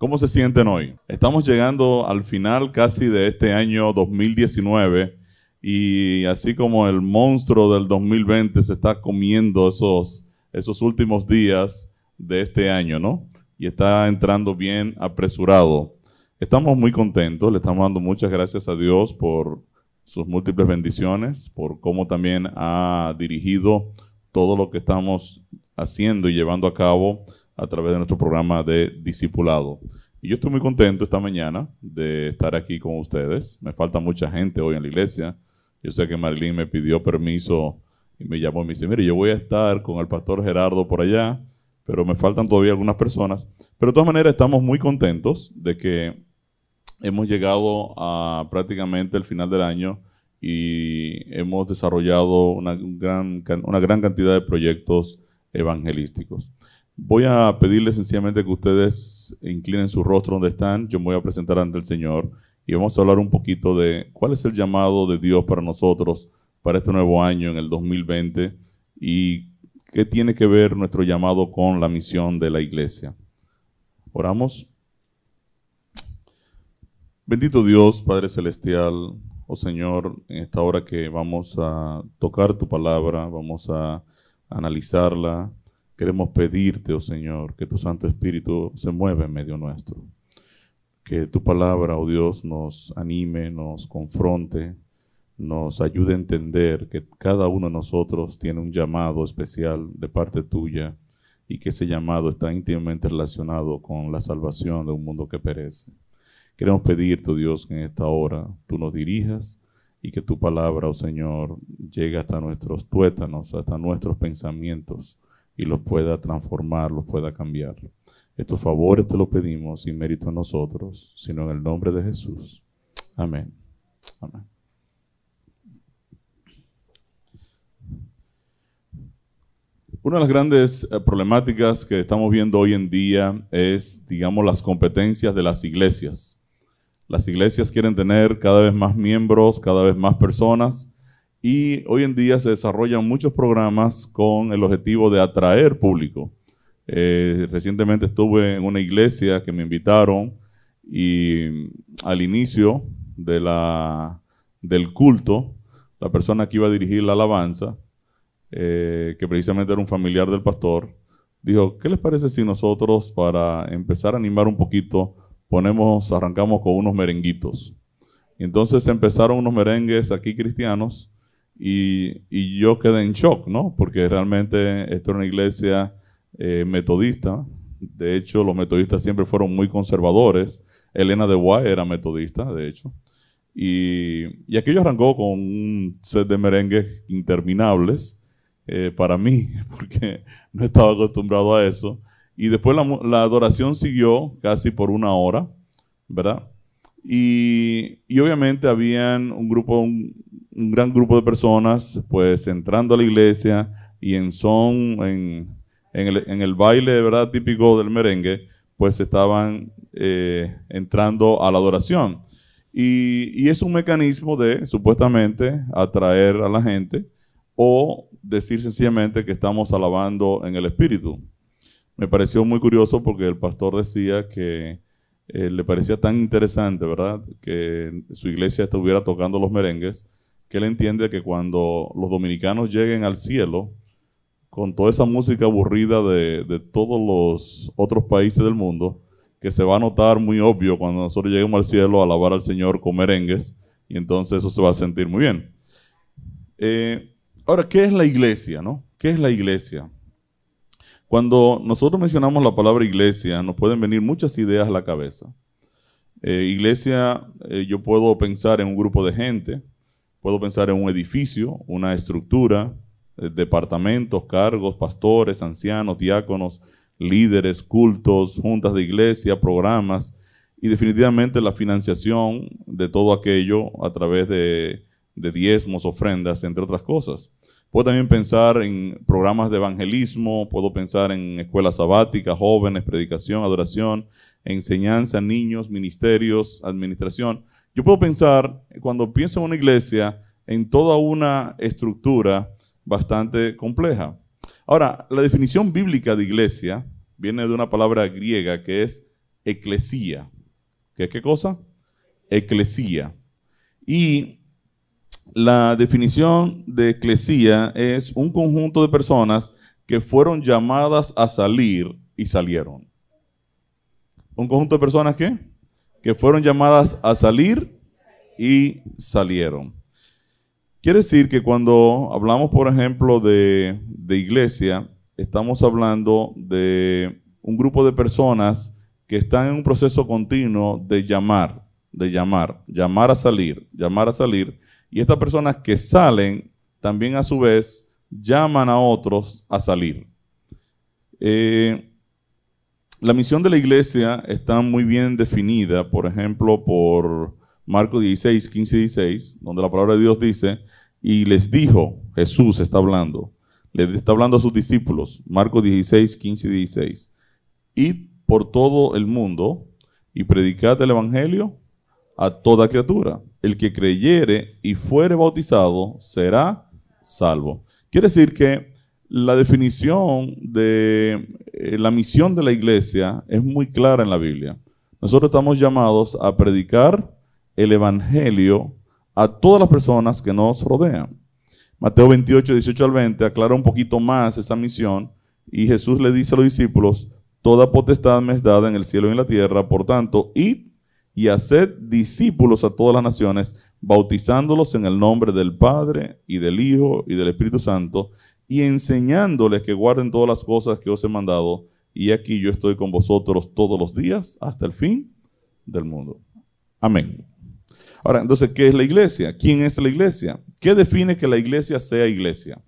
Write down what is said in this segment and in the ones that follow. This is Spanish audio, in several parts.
¿Cómo se sienten hoy? Estamos llegando al final casi de este año 2019 y así como el monstruo del 2020 se está comiendo esos, esos últimos días de este año, ¿no? Y está entrando bien apresurado. Estamos muy contentos, le estamos dando muchas gracias a Dios por sus múltiples bendiciones, por cómo también ha dirigido todo lo que estamos haciendo y llevando a cabo a través de nuestro programa de discipulado. Y yo estoy muy contento esta mañana de estar aquí con ustedes. Me falta mucha gente hoy en la iglesia. Yo sé que Marilyn me pidió permiso y me llamó y me dice, mire, yo voy a estar con el pastor Gerardo por allá, pero me faltan todavía algunas personas. Pero de todas maneras estamos muy contentos de que hemos llegado a prácticamente el final del año y hemos desarrollado una gran, una gran cantidad de proyectos evangelísticos. Voy a pedirles sencillamente que ustedes inclinen su rostro donde están. Yo me voy a presentar ante el Señor y vamos a hablar un poquito de cuál es el llamado de Dios para nosotros para este nuevo año en el 2020 y qué tiene que ver nuestro llamado con la misión de la iglesia. Oramos. Bendito Dios, Padre Celestial, oh Señor, en esta hora que vamos a tocar tu palabra, vamos a analizarla, Queremos pedirte, oh Señor, que tu Santo Espíritu se mueva en medio nuestro. Que tu palabra, oh Dios, nos anime, nos confronte, nos ayude a entender que cada uno de nosotros tiene un llamado especial de parte tuya y que ese llamado está íntimamente relacionado con la salvación de un mundo que perece. Queremos pedirte, oh Dios, que en esta hora tú nos dirijas y que tu palabra, oh Señor, llegue hasta nuestros tuétanos, hasta nuestros pensamientos y los pueda transformar, los pueda cambiar. Estos favores te los pedimos sin mérito a nosotros, sino en el nombre de Jesús. Amén. Amén. Una de las grandes eh, problemáticas que estamos viendo hoy en día es, digamos, las competencias de las iglesias. Las iglesias quieren tener cada vez más miembros, cada vez más personas, y hoy en día se desarrollan muchos programas con el objetivo de atraer público. Eh, recientemente estuve en una iglesia que me invitaron y al inicio del culto, la persona que iba a dirigir la alabanza, eh, que precisamente era un familiar del pastor, dijo, ¿qué les parece si nosotros para empezar a animar un poquito ponemos, arrancamos con unos merenguitos? Entonces empezaron unos merengues aquí cristianos y, yo quedé en shock, ¿no? Porque realmente esto era una iglesia eh, metodista. De hecho, los metodistas siempre fueron muy conservadores. Elena de Guay era metodista, de hecho. Y, y aquello arrancó con un set de merengues interminables eh, para mí, porque no estaba acostumbrado a eso. Y después la, la adoración siguió casi por una hora, ¿verdad? Y, y, obviamente habían un grupo, un gran grupo de personas, pues entrando a la iglesia y en son, en, el, baile, ¿verdad? Típico del merengue, pues estaban eh, entrando a la adoración. Y, y, es un mecanismo de, supuestamente, atraer a la gente o decir sencillamente que estamos alabando en el Espíritu. Me pareció muy curioso porque el pastor decía que eh, le parecía tan interesante, ¿verdad? Que su iglesia estuviera tocando los merengues que él entiende que cuando los dominicanos lleguen al cielo, con toda esa música aburrida de, todos los otros países del mundo, que se va a notar muy obvio cuando nosotros lleguemos al cielo a alabar al Señor con merengues, y entonces eso se va a sentir muy bien. Eh, ahora, ¿qué es la iglesia? No? ¿Qué es la iglesia? Cuando nosotros mencionamos la palabra iglesia, nos pueden venir muchas ideas a la cabeza. Eh, iglesia, eh, yo puedo pensar en un grupo de gente, Puedo pensar en un edificio, una estructura, eh, departamentos, cargos, pastores, ancianos, diáconos, líderes, cultos, juntas de iglesia, programas y definitivamente la financiación de todo aquello a través de, de diezmos, ofrendas, entre otras cosas. Puedo también pensar en programas de evangelismo, puedo pensar en escuelas sabáticas, jóvenes, predicación, adoración, enseñanza, niños, ministerios, administración. Yo puedo pensar, cuando pienso en una iglesia, en toda una estructura bastante compleja. Ahora, la definición bíblica de iglesia viene de una palabra griega que es eclesía. ¿Qué qué cosa? Eclesía. Y la definición de eclesía es un conjunto de personas que fueron llamadas a salir y salieron. Un conjunto de personas que, que fueron llamadas a salir y salieron. Quiere decir que cuando hablamos, por ejemplo, de, de iglesia, estamos hablando de un grupo de personas que están en un proceso continuo de llamar, de llamar, llamar a salir, llamar a salir. Y estas personas que salen, también a su vez, llaman a otros a salir. Eh, la misión de la iglesia está muy bien definida, por ejemplo, por Marcos 16, 15 y 16, donde la palabra de Dios dice, y les dijo, Jesús está hablando, le está hablando a sus discípulos, Marcos 16, 15 y 16, id por todo el mundo y predicad el Evangelio a toda criatura. El que creyere y fuere bautizado será salvo. Quiere decir que la definición de eh, la misión de la iglesia es muy clara en la Biblia. Nosotros estamos llamados a predicar el Evangelio a todas las personas que nos rodean. Mateo 28, 18 al 20 aclara un poquito más esa misión y Jesús le dice a los discípulos, toda potestad me es dada en el cielo y en la tierra, por tanto, id y haced discípulos a todas las naciones, bautizándolos en el nombre del Padre y del Hijo y del Espíritu Santo, y enseñándoles que guarden todas las cosas que os he mandado, y aquí yo estoy con vosotros todos los días hasta el fin del mundo. Amén. Ahora, entonces, ¿qué es la iglesia? ¿Quién es la iglesia? ¿Qué define que la iglesia sea iglesia?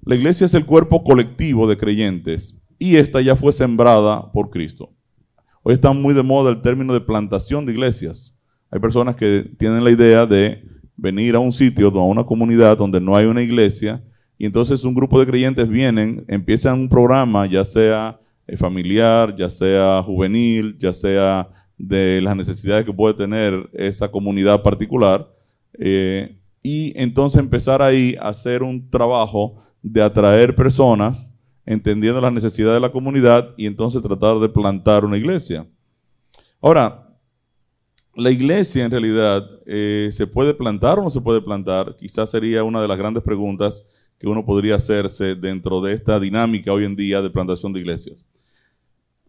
La iglesia es el cuerpo colectivo de creyentes y esta ya fue sembrada por Cristo. Hoy está muy de moda el término de plantación de iglesias. Hay personas que tienen la idea de venir a un sitio, a una comunidad donde no hay una iglesia, y entonces un grupo de creyentes vienen, empiezan un programa, ya sea eh, familiar, ya sea juvenil, ya sea de las necesidades que puede tener esa comunidad particular, eh, y entonces empezar ahí a hacer un trabajo de atraer personas entendiendo las necesidades de la comunidad y entonces tratar de plantar una iglesia. Ahora, la iglesia en realidad eh, se puede plantar o no se puede plantar, quizás sería una de las grandes preguntas que uno podría hacerse dentro de esta dinámica hoy en día de plantación de iglesias.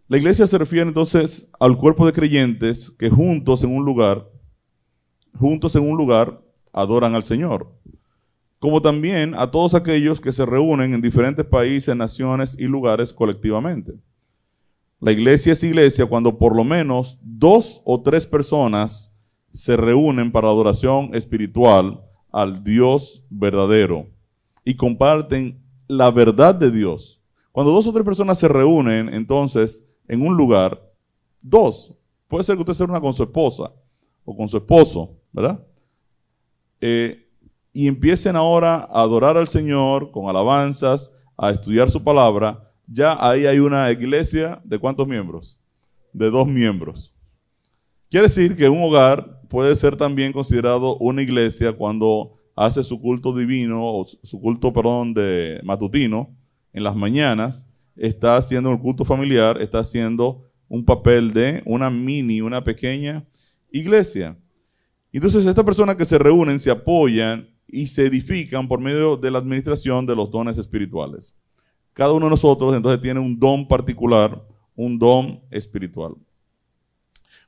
La iglesia se refiere entonces al cuerpo de creyentes que juntos en un lugar, juntos en un lugar, adoran al Señor como también a todos aquellos que se reúnen en diferentes países, naciones y lugares colectivamente. La iglesia es iglesia cuando por lo menos dos o tres personas se reúnen para adoración espiritual al Dios verdadero y comparten la verdad de Dios. Cuando dos o tres personas se reúnen, entonces, en un lugar, dos, puede ser que usted sea una con su esposa o con su esposo, ¿verdad? Eh, y empiecen ahora a adorar al Señor con alabanzas, a estudiar su palabra, ya ahí hay una iglesia de cuántos miembros? De dos miembros. Quiere decir que un hogar puede ser también considerado una iglesia cuando hace su culto divino o su culto, perdón, de matutino en las mañanas, está haciendo el culto familiar, está haciendo un papel de una mini, una pequeña iglesia. Entonces, estas personas que se reúnen se apoyan y se edifican por medio de la administración de los dones espirituales. Cada uno de nosotros entonces tiene un don particular, un don espiritual.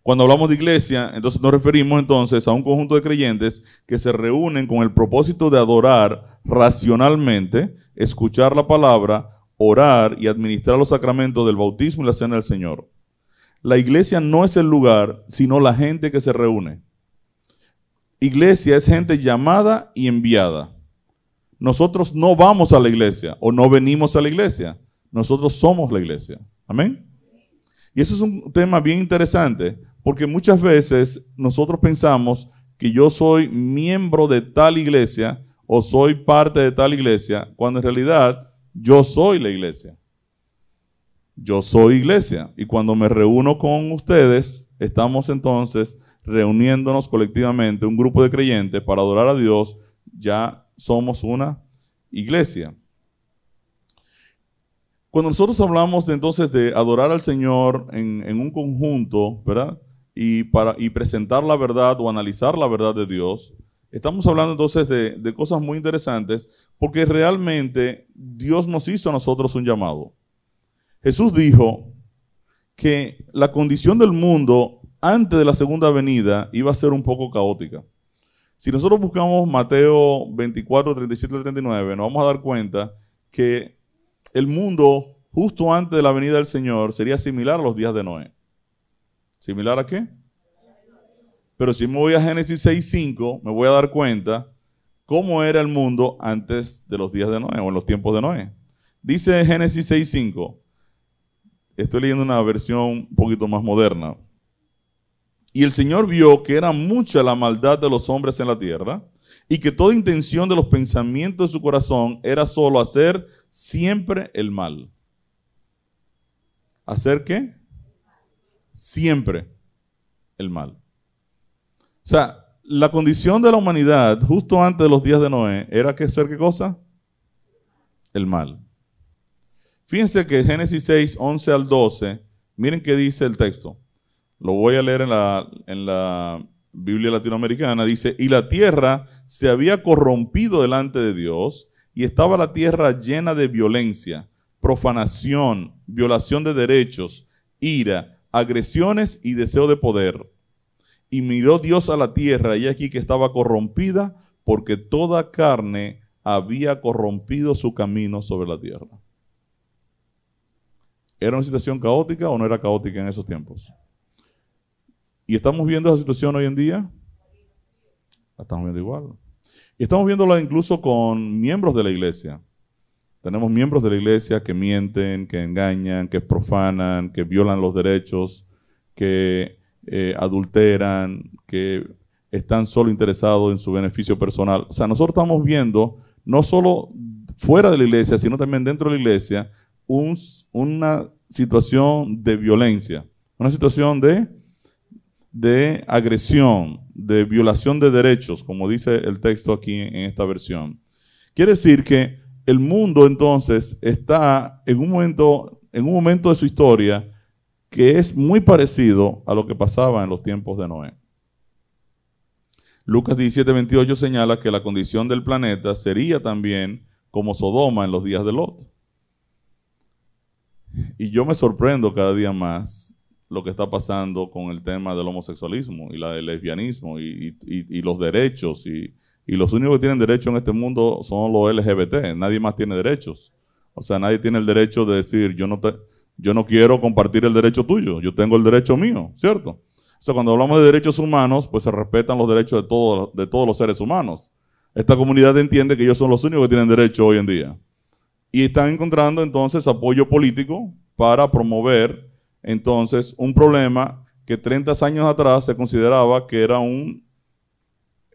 Cuando hablamos de iglesia, entonces nos referimos entonces a un conjunto de creyentes que se reúnen con el propósito de adorar racionalmente, escuchar la palabra, orar y administrar los sacramentos del bautismo y la cena del Señor. La iglesia no es el lugar, sino la gente que se reúne. Iglesia es gente llamada y enviada. Nosotros no vamos a la iglesia o no venimos a la iglesia. Nosotros somos la iglesia. Amén. Y eso es un tema bien interesante porque muchas veces nosotros pensamos que yo soy miembro de tal iglesia o soy parte de tal iglesia, cuando en realidad yo soy la iglesia. Yo soy iglesia. Y cuando me reúno con ustedes, estamos entonces reuniéndonos colectivamente, un grupo de creyentes para adorar a Dios, ya somos una iglesia. Cuando nosotros hablamos entonces de adorar al Señor en, en un conjunto, ¿verdad? Y, para, y presentar la verdad o analizar la verdad de Dios, estamos hablando entonces de, de cosas muy interesantes porque realmente Dios nos hizo a nosotros un llamado. Jesús dijo que la condición del mundo antes de la segunda venida iba a ser un poco caótica. Si nosotros buscamos Mateo 24, 37 39, nos vamos a dar cuenta que el mundo justo antes de la venida del Señor sería similar a los días de Noé. ¿Similar a qué? Pero si me voy a Génesis 6.5, me voy a dar cuenta cómo era el mundo antes de los días de Noé o en los tiempos de Noé. Dice Génesis 6.5, estoy leyendo una versión un poquito más moderna. Y el Señor vio que era mucha la maldad de los hombres en la tierra y que toda intención de los pensamientos de su corazón era solo hacer siempre el mal. ¿Hacer qué? Siempre el mal. O sea, la condición de la humanidad justo antes de los días de Noé era que hacer qué cosa? El mal. Fíjense que Génesis 6, 11 al 12, miren qué dice el texto. Lo voy a leer en la, en la Biblia latinoamericana. Dice, y la tierra se había corrompido delante de Dios y estaba la tierra llena de violencia, profanación, violación de derechos, ira, agresiones y deseo de poder. Y miró Dios a la tierra y aquí que estaba corrompida porque toda carne había corrompido su camino sobre la tierra. ¿Era una situación caótica o no era caótica en esos tiempos? ¿Y estamos viendo esa situación hoy en día? La estamos viendo igual. Y estamos viéndola incluso con miembros de la iglesia. Tenemos miembros de la iglesia que mienten, que engañan, que profanan, que violan los derechos, que eh, adulteran, que están solo interesados en su beneficio personal. O sea, nosotros estamos viendo, no solo fuera de la iglesia, sino también dentro de la iglesia, una situación de violencia, una situación de, de agresión, de violación de derechos, como dice el texto aquí en esta versión. Quiere decir que el mundo entonces está en un momento, en un momento de su historia que es muy parecido a lo que pasaba en los tiempos de Noé. Lucas 17, 28 señala que la condición del planeta sería también como Sodoma en los días de Lot. Y yo me sorprendo cada día más lo que está pasando con el tema del homosexualismo y la del lesbianismo y, los derechos. Y, los únicos que tienen derecho en este mundo son los LGBT. Nadie más tiene derechos. O sea, nadie tiene el derecho de decir, yo no, te, yo no quiero compartir el derecho tuyo, yo tengo el derecho mío, ¿cierto? O sea, cuando hablamos de derechos humanos, pues se respetan los derechos de, todos de todos los seres humanos. Esta comunidad entiende que ellos son los únicos que tienen derecho hoy en día. Y están encontrando entonces apoyo político para promover entonces un problema que 30 años atrás se consideraba que era, un,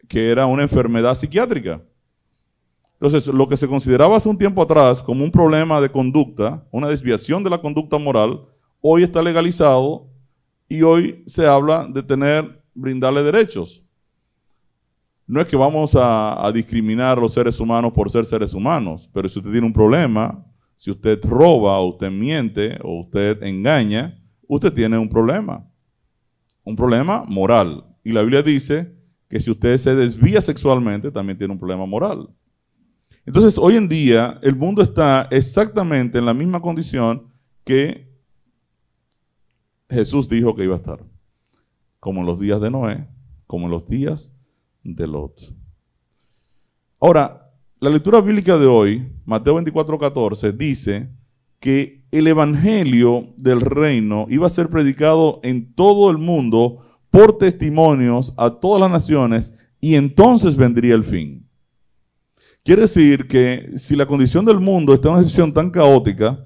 que era una enfermedad psiquiátrica. Entonces, lo que se consideraba hace un tiempo atrás como un problema de conducta, una desviación de la conducta moral, hoy está legalizado y hoy se habla de tener, brindarle derechos. No es que vamos a, a discriminar a los seres humanos por ser seres humanos, pero si usted tiene un problema, si usted roba o usted miente o usted engaña, usted tiene un problema. Un problema moral. Y la Biblia dice que si usted se desvía sexualmente, también tiene un problema moral. Entonces, hoy en día, el mundo está exactamente en la misma condición que Jesús dijo que iba a estar. Como en los días de Noé, como en los días de Lot. Ahora, la lectura bíblica de hoy, Mateo 24, 14, dice que el evangelio del reino iba a ser predicado en todo el mundo por testimonios a todas las naciones y entonces vendría el fin. Quiere decir que si la condición del mundo está en una situación tan caótica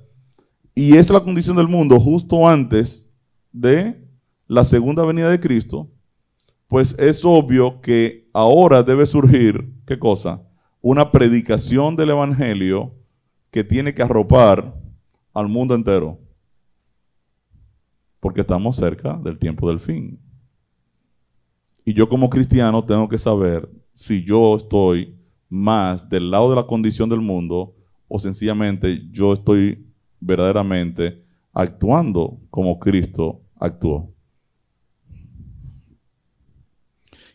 y es la condición del mundo justo antes de la segunda venida de Cristo, pues es obvio que ahora debe surgir, ¿qué cosa? Una predicación del Evangelio que tiene que arropar al mundo entero. Porque estamos cerca del tiempo del fin. Y yo como cristiano tengo que saber si yo estoy más del lado de la condición del mundo o sencillamente yo estoy verdaderamente actuando como Cristo actuó.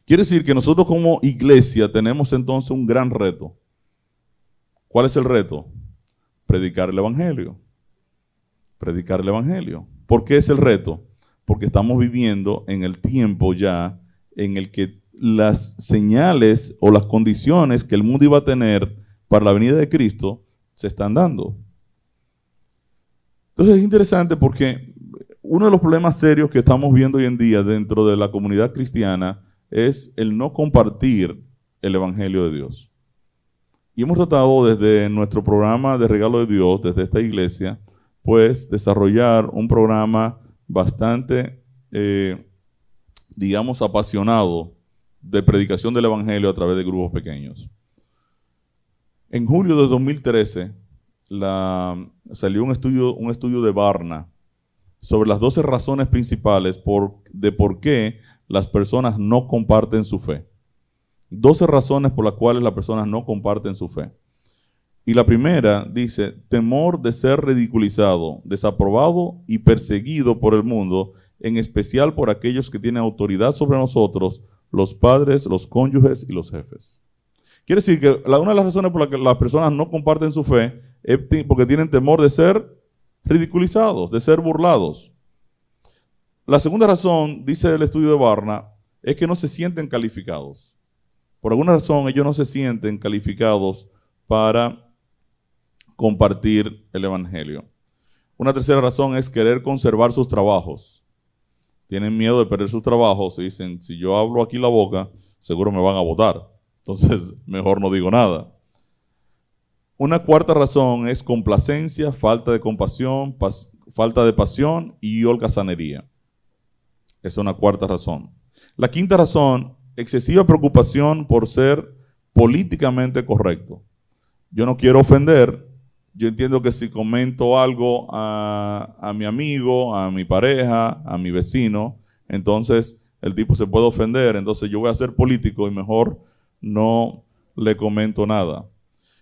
Quiere decir que nosotros como iglesia tenemos entonces un gran reto. ¿Cuál es el reto? Predicar el Evangelio. Predicar el Evangelio. ¿Por qué es el reto? Porque estamos viviendo en el tiempo ya en el que las señales o las condiciones que el mundo iba a tener para la venida de Cristo se están dando. Entonces es interesante porque uno de los problemas serios que estamos viendo hoy en día dentro de la comunidad cristiana es el no compartir el Evangelio de Dios. Y hemos tratado desde nuestro programa de regalo de Dios, desde esta iglesia, pues desarrollar un programa bastante, eh, digamos, apasionado de predicación del Evangelio a través de grupos pequeños. En julio de 2013 salió un estudio, un estudio de Barna sobre las 12 razones principales de por qué las personas no comparten su fe. 12 razones por las cuales las personas no comparten su fe. Y la primera dice, temor de ser ridiculizado, desaprobado y perseguido por el mundo, en especial por aquellos que tienen autoridad sobre nosotros, los padres, los cónyuges y los jefes. Quiere decir que una de las razones por las que las personas no comparten su fe es porque tienen temor de ser ridiculizados, de ser burlados. La segunda razón, dice el estudio de Barna, es que no se sienten calificados. Por alguna razón ellos no se sienten calificados para compartir el Evangelio. Una tercera razón es querer conservar sus trabajos. Tienen miedo de perder sus trabajos y dicen, si yo hablo aquí la boca, seguro me van a votar. Entonces, mejor no digo nada. Una cuarta razón es complacencia, falta de compasión, falta de pasión y holgazanería. Esa es una cuarta razón. La quinta razón, excesiva preocupación por ser políticamente correcto. Yo no quiero ofender. Yo entiendo que si comento algo a, mi amigo, a mi pareja, a mi vecino, entonces el tipo se puede ofender. Entonces yo voy a ser político y mejor no le comento nada.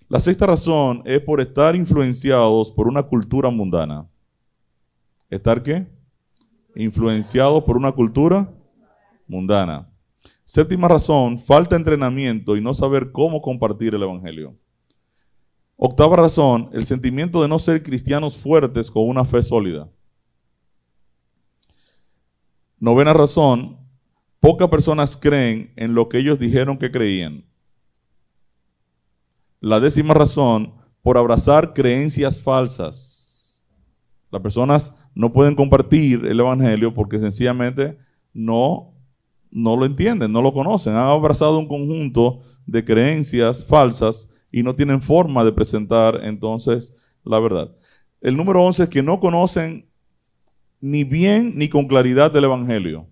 La sexta razón es por estar influenciados por una cultura mundana. ¿Estar qué? Influenciados por una cultura mundana. Séptima razón, falta entrenamiento y no saber cómo compartir el Evangelio. Octava razón, el sentimiento de no ser cristianos fuertes con una fe sólida. Novena razón, Pocas personas creen en lo que ellos dijeron que creían. La décima razón, por abrazar creencias falsas. Las personas no pueden compartir el Evangelio porque sencillamente no, no lo entienden, no lo conocen. Han abrazado un conjunto de creencias falsas y no tienen forma de presentar entonces la verdad. El número 11 es que no conocen ni bien ni con claridad del Evangelio.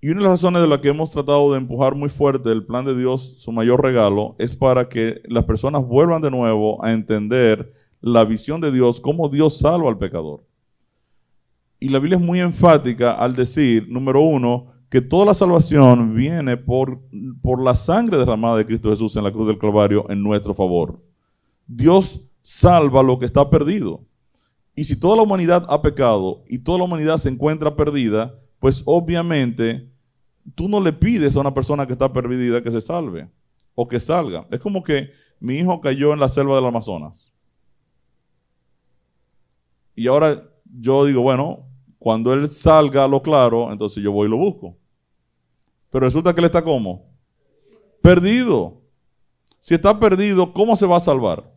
Y una de las razones de las que hemos tratado de empujar muy fuerte el plan de Dios, su mayor regalo, es para que las personas vuelvan de nuevo a entender la visión de Dios, cómo Dios salva al pecador. Y la Biblia es muy enfática al decir, número uno, que toda la salvación viene por, por la sangre derramada de Cristo Jesús en la cruz del Calvario en nuestro favor. Dios salva lo que está perdido. Y si toda la humanidad ha pecado y toda la humanidad se encuentra perdida, pues obviamente tú no le pides a una persona que está perdida que se salve o que salga. Es como que mi hijo cayó en la selva del Amazonas. Y ahora yo digo, bueno, cuando él salga a lo claro, entonces yo voy y lo busco. Pero resulta que él está como perdido. Si está perdido, ¿cómo se va a salvar?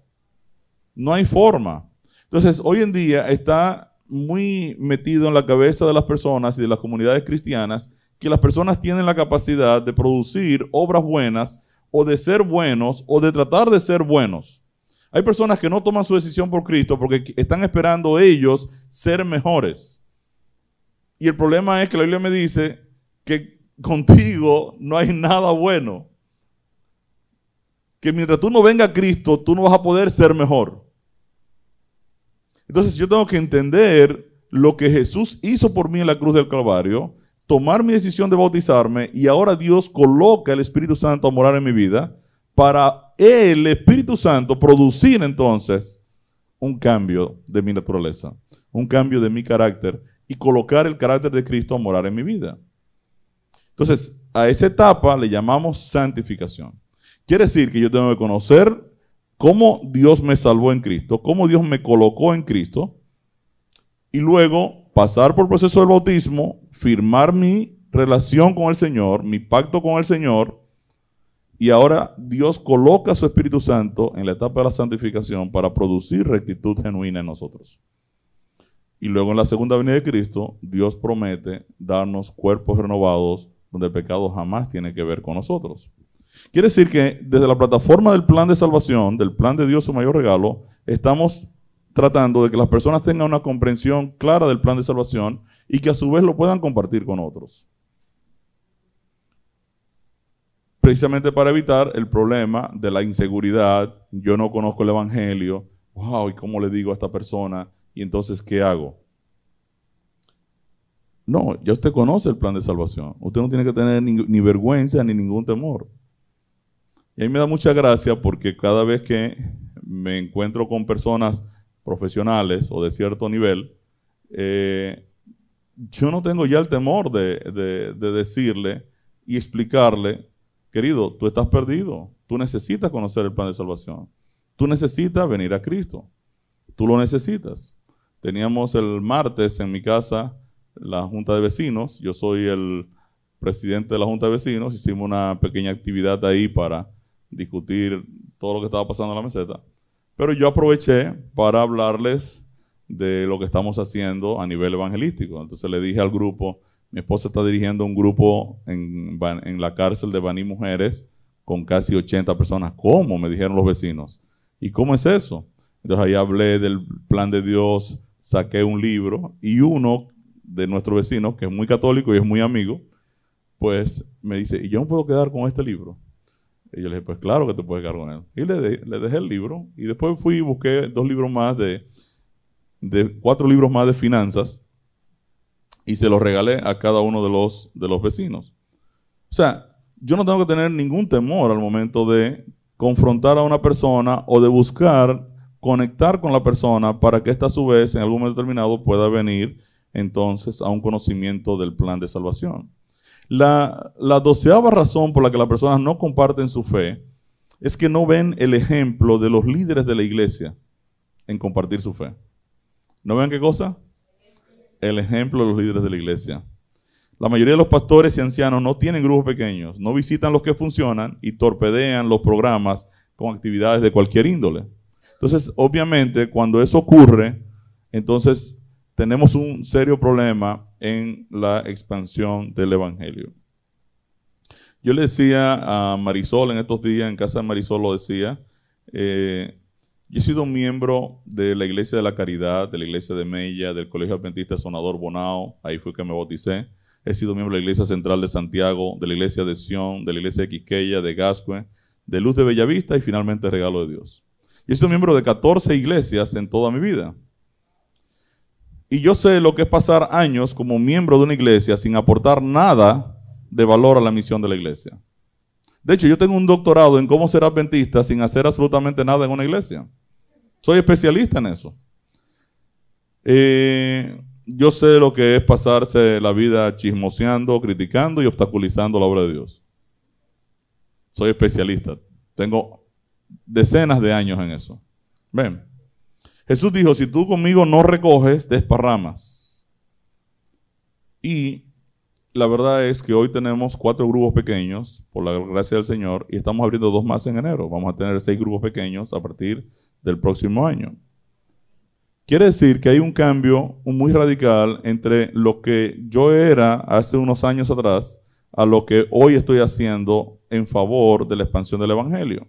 No hay forma. Entonces, hoy en día está muy metido en la cabeza de las personas y de las comunidades cristianas que las personas tienen la capacidad de producir obras buenas o de ser buenos o de tratar de ser buenos. Hay personas que no toman su decisión por Cristo porque están esperando ellos ser mejores. Y el problema es que la Biblia me dice que contigo no hay nada bueno. Que mientras tú no venga a Cristo, tú no vas a poder ser mejor. Entonces yo tengo que entender lo que Jesús hizo por mí en la cruz del Calvario, tomar mi decisión de bautizarme y ahora Dios coloca el Espíritu Santo a morar en mi vida para el Espíritu Santo producir entonces un cambio de mi naturaleza, un cambio de mi carácter y colocar el carácter de Cristo a morar en mi vida. Entonces, a esa etapa le llamamos santificación. Quiere decir que yo tengo que conocer cómo Dios me salvó en Cristo, cómo Dios me colocó en Cristo, y luego pasar por el proceso del bautismo, firmar mi relación con el Señor, mi pacto con el Señor, y ahora Dios coloca a su Espíritu Santo en la etapa de la santificación para producir rectitud genuina en nosotros. Y luego en la segunda venida de Cristo, Dios promete darnos cuerpos renovados donde el pecado jamás tiene que ver con nosotros. Quiere decir que desde la plataforma del plan de salvación, del plan de Dios su mayor regalo, estamos tratando de que las personas tengan una comprensión clara del plan de salvación y que a su vez lo puedan compartir con otros. Precisamente para evitar el problema de la inseguridad, yo no conozco el Evangelio, wow, ¿y cómo le digo a esta persona? ¿Y entonces qué hago? No, ya usted conoce el plan de salvación. Usted no tiene que tener ni, vergüenza ni ningún temor. Y a mí me da mucha gracia porque cada vez que me encuentro con personas profesionales o de cierto nivel, eh, yo no tengo ya el temor de, decirle y explicarle, querido, tú estás perdido, tú necesitas conocer el plan de salvación, tú necesitas venir a Cristo, tú lo necesitas. Teníamos el martes en mi casa la junta de vecinos, yo soy el presidente de la junta de vecinos, hicimos una pequeña actividad ahí para discutir todo lo que estaba pasando en la meseta. Pero yo aproveché para hablarles de lo que estamos haciendo a nivel evangelístico. Entonces le dije al grupo, mi esposa está dirigiendo un grupo en, la cárcel de Baní Mujeres con casi 80 personas. ¿Cómo? Me dijeron los vecinos. ¿Y cómo es eso? Entonces ahí hablé del plan de Dios, saqué un libro y uno de nuestros vecinos, que es muy católico y es muy amigo, pues me dice, ¿y yo no puedo quedar con este libro? Y yo le dije, pues claro que te puedes quedar con él. Y le, le dejé el libro. Y después fui y busqué dos libros más de, de, cuatro libros más de finanzas. Y se los regalé a cada uno de los, de los vecinos. O sea, yo no tengo que tener ningún temor al momento de confrontar a una persona o de buscar conectar con la persona para que ésta a su vez en algún momento determinado pueda venir entonces a un conocimiento del plan de salvación. La, doceava razón por la que las personas no comparten su fe es que no ven el ejemplo de los líderes de la iglesia en compartir su fe. ¿No ven qué cosa? El ejemplo de los líderes de la iglesia. La mayoría de los pastores y ancianos no tienen grupos pequeños, no visitan los que funcionan y torpedean los programas con actividades de cualquier índole. Entonces, obviamente, cuando eso ocurre, entonces tenemos un serio problema en la expansión del Evangelio. Yo le decía a Marisol en estos días, en casa de Marisol lo decía, eh, yo he sido miembro de la Iglesia de la Caridad, de la Iglesia de Mella, del Colegio Adventista Sonador Bonao, ahí fue que me bauticé. He sido miembro de la Iglesia Central de Santiago, de la Iglesia de Sion, de la Iglesia de Quiqueya, de Gascue, de Luz de Bellavista y finalmente Regalo de Dios. Y he sido miembro de 14 iglesias en toda mi vida. Y yo sé lo que es pasar años como miembro de una iglesia sin aportar nada de valor a la misión de la iglesia. De hecho, yo tengo un doctorado en cómo ser adventista sin hacer absolutamente nada en una iglesia. Soy especialista en eso. Eh, yo sé lo que es pasarse la vida chismoseando, criticando y obstaculizando la obra de Dios. Soy especialista. Tengo decenas de años en eso. Ven, Jesús dijo, si tú conmigo no recoges, desparramas. Y la verdad es que hoy tenemos cuatro grupos pequeños, por la gracia del Señor, y estamos abriendo dos más en enero. Vamos a tener seis grupos pequeños a partir del próximo año. Quiere decir que hay un cambio muy radical entre lo que yo era hace unos años atrás a lo que hoy estoy haciendo en favor de la expansión del Evangelio.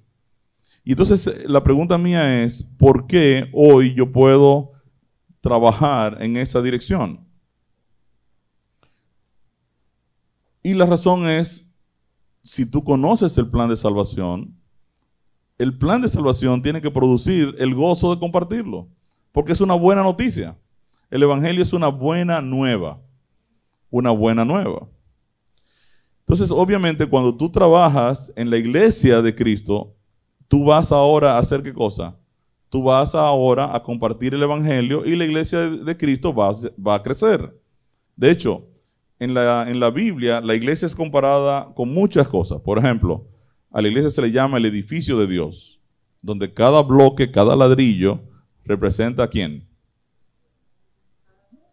Y entonces eh, la pregunta mía es, ¿por qué hoy yo puedo trabajar en esa dirección? Y la razón es, si tú conoces el plan de salvación, el plan de salvación tiene que producir el gozo de compartirlo, porque es una buena noticia. El Evangelio es una buena nueva, una buena nueva. Entonces, obviamente, cuando tú trabajas en la iglesia de Cristo, tú vas ahora a hacer qué cosa? tú vas ahora a compartir el Evangelio y la iglesia de, Cristo va, va, a crecer. De hecho, en la, en la Biblia la iglesia es comparada con muchas cosas. Por ejemplo, a la iglesia se le llama el edificio de Dios, donde cada bloque, cada ladrillo representa a quién?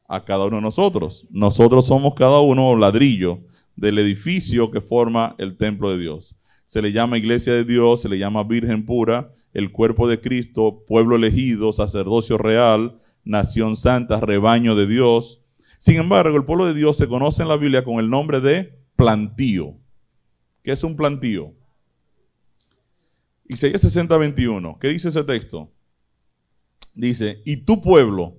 A cada uno de nosotros. Nosotros somos cada uno ladrillo del edificio que forma el templo de Dios. Se le llama iglesia de Dios, se le llama Virgen pura, el cuerpo de Cristo, pueblo elegido, sacerdocio real, nación santa, rebaño de Dios. Sin embargo, el pueblo de Dios se conoce en la Biblia con el nombre de plantío. ¿Qué es un plantío? Isaías 60, 21. ¿Qué dice ese texto? Dice, y tu pueblo,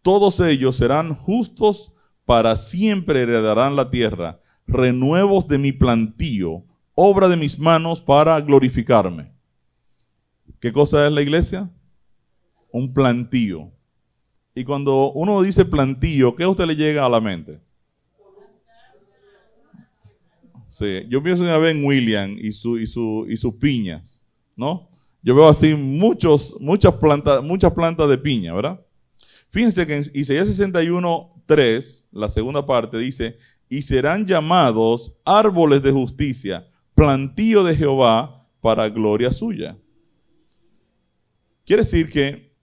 todos ellos serán justos, para siempre heredarán la tierra, renuevos de mi plantío, obra de mis manos para glorificarme. ¿Qué cosa es la iglesia? Un plantío. Y cuando uno dice plantío, ¿qué a usted le llega a la mente? Sí, yo pienso una vez en William y, su, y, su, y sus piñas, ¿no? Yo veo así muchos, muchas, plantas, muchas plantas de piña, ¿verdad? Fíjense que en Isaías 61, 3, la segunda parte dice, y serán llamados árboles de justicia, plantío de Jehová para gloria suya. Quiere decir que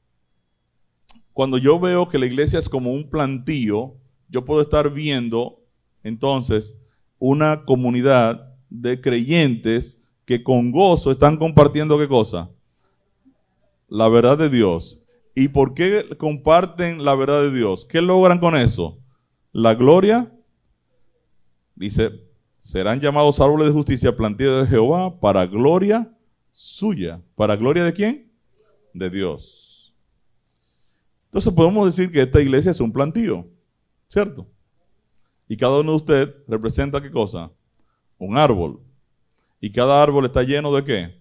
cuando yo veo que la iglesia es como un plantío, yo puedo estar viendo entonces una comunidad de creyentes que con gozo están compartiendo qué cosa? La verdad de Dios. ¿Y por qué comparten la verdad de Dios? ¿Qué logran con eso? La gloria. Dice, serán llamados árboles de justicia plantíos de Jehová para gloria suya. ¿Para gloria de quién? De Dios. Entonces podemos decir que esta iglesia es un plantío, ¿cierto? Y cada uno de ustedes representa qué cosa? Un árbol. Y cada árbol está lleno de qué?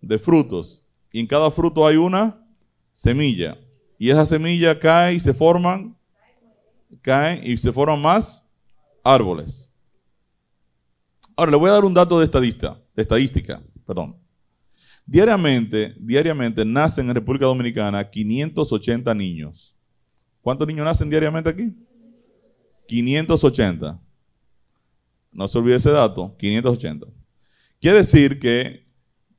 De frutos. Y en cada fruto hay una semilla. Y esa semilla cae y se forman, caen y se forman más árboles. Ahora le voy a dar un dato de estadística, de estadística, perdón. Diariamente, diariamente nacen en República Dominicana 580 niños. ¿Cuántos niños nacen diariamente aquí? 580. No se olvide ese dato, 580. Quiere decir que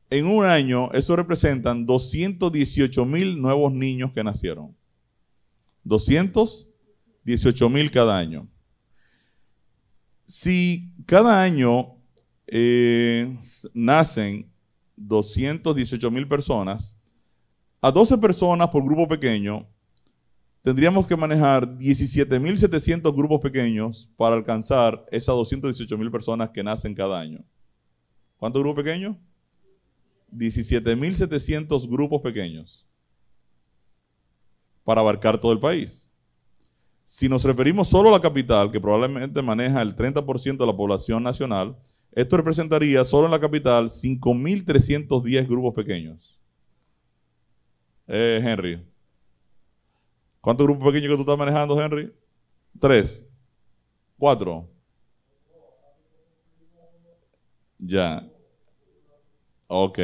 en un año eso representan 218 mil nuevos niños que nacieron. 218 mil cada año. Si cada año eh, nacen 218 mil personas, a 12 personas por grupo pequeño, tendríamos que manejar 17.700 grupos pequeños para alcanzar esas 218 mil personas que nacen cada año. ¿Cuántos grupos pequeños? 17.700 grupos pequeños para abarcar todo el país. Si nos referimos solo a la capital, que probablemente maneja el 30% de la población nacional, esto representaría solo en la capital 5.310 grupos pequeños. Eh, Henry. ¿Cuántos grupos pequeños que tú estás manejando, Henry? Tres. Cuatro. Ya. Ok.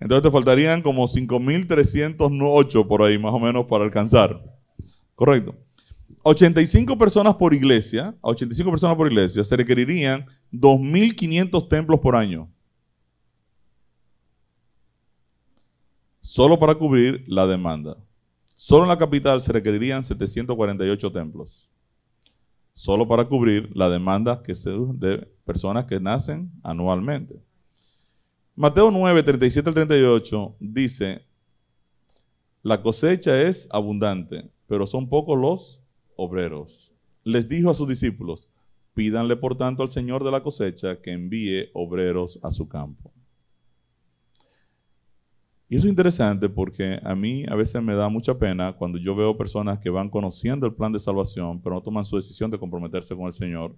Entonces te faltarían como 5.308 por ahí, más o menos, para alcanzar. Correcto. 85 personas por iglesia, a 85 personas por iglesia, se requerirían 2.500 templos por año. Solo para cubrir la demanda. Solo en la capital se requerirían 748 templos. Solo para cubrir la demanda que se, de personas que nacen anualmente. Mateo 9, 37 al 38 dice, la cosecha es abundante, pero son pocos los obreros. Les dijo a sus discípulos, pídanle por tanto al Señor de la cosecha que envíe obreros a su campo. Y eso es interesante porque a mí a veces me da mucha pena cuando yo veo personas que van conociendo el plan de salvación, pero no toman su decisión de comprometerse con el Señor,